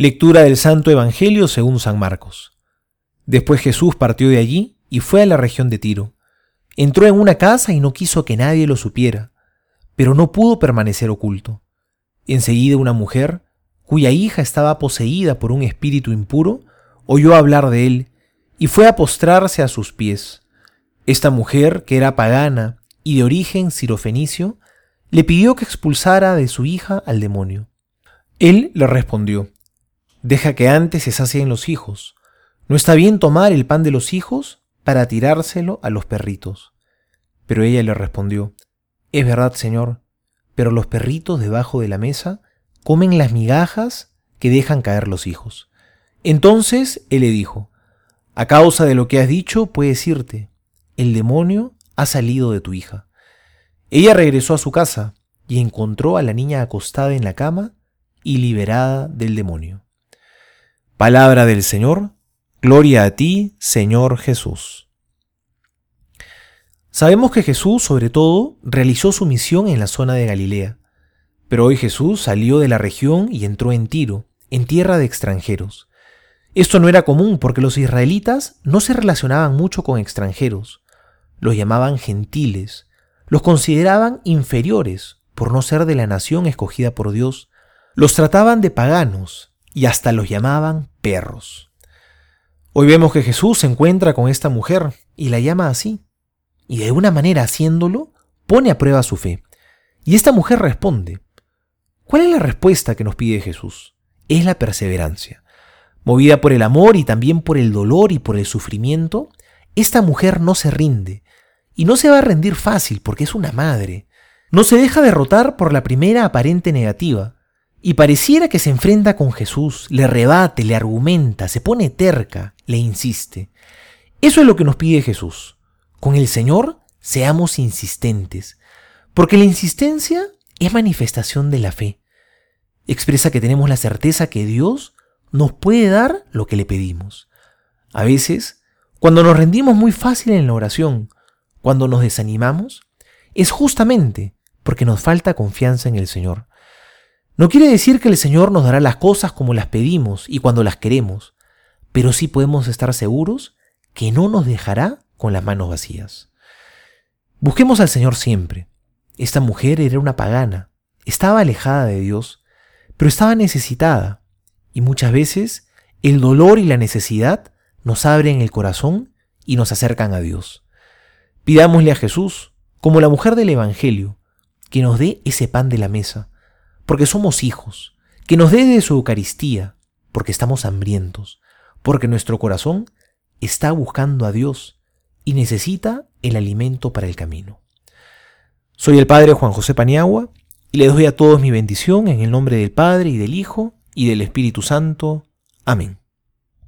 Lectura del Santo Evangelio según San Marcos. Después Jesús partió de allí y fue a la región de Tiro. Entró en una casa y no quiso que nadie lo supiera, pero no pudo permanecer oculto. Enseguida una mujer, cuya hija estaba poseída por un espíritu impuro, oyó hablar de él y fue a postrarse a sus pies. Esta mujer, que era pagana y de origen sirofenicio, le pidió que expulsara de su hija al demonio. Él le respondió, Deja que antes se sacien los hijos. ¿No está bien tomar el pan de los hijos para tirárselo a los perritos? Pero ella le respondió, Es verdad, Señor, pero los perritos debajo de la mesa comen las migajas que dejan caer los hijos. Entonces él le dijo, A causa de lo que has dicho, puedes irte. El demonio ha salido de tu hija. Ella regresó a su casa y encontró a la niña acostada en la cama y liberada del demonio. Palabra del Señor, gloria a ti, Señor Jesús. Sabemos que Jesús, sobre todo, realizó su misión en la zona de Galilea, pero hoy Jesús salió de la región y entró en Tiro, en tierra de extranjeros. Esto no era común porque los israelitas no se relacionaban mucho con extranjeros, los llamaban gentiles, los consideraban inferiores por no ser de la nación escogida por Dios, los trataban de paganos y hasta los llamaban perros. Hoy vemos que Jesús se encuentra con esta mujer y la llama así, y de alguna manera haciéndolo pone a prueba su fe. Y esta mujer responde. ¿Cuál es la respuesta que nos pide Jesús? Es la perseverancia. Movida por el amor y también por el dolor y por el sufrimiento, esta mujer no se rinde, y no se va a rendir fácil porque es una madre. No se deja derrotar por la primera aparente negativa, y pareciera que se enfrenta con Jesús, le rebate, le argumenta, se pone terca, le insiste. Eso es lo que nos pide Jesús. Con el Señor seamos insistentes, porque la insistencia es manifestación de la fe. Expresa que tenemos la certeza que Dios nos puede dar lo que le pedimos. A veces, cuando nos rendimos muy fácil en la oración, cuando nos desanimamos, es justamente porque nos falta confianza en el Señor. No quiere decir que el Señor nos dará las cosas como las pedimos y cuando las queremos, pero sí podemos estar seguros que no nos dejará con las manos vacías. Busquemos al Señor siempre. Esta mujer era una pagana, estaba alejada de Dios, pero estaba necesitada, y muchas veces el dolor y la necesidad nos abren el corazón y nos acercan a Dios. Pidámosle a Jesús, como la mujer del Evangelio, que nos dé ese pan de la mesa, porque somos hijos, que nos dé de su Eucaristía, porque estamos hambrientos, porque nuestro corazón está buscando a Dios y necesita el alimento para el camino. Soy el Padre Juan José Paniagua y le doy a todos mi bendición en el nombre del Padre y del Hijo y del Espíritu Santo. Amén.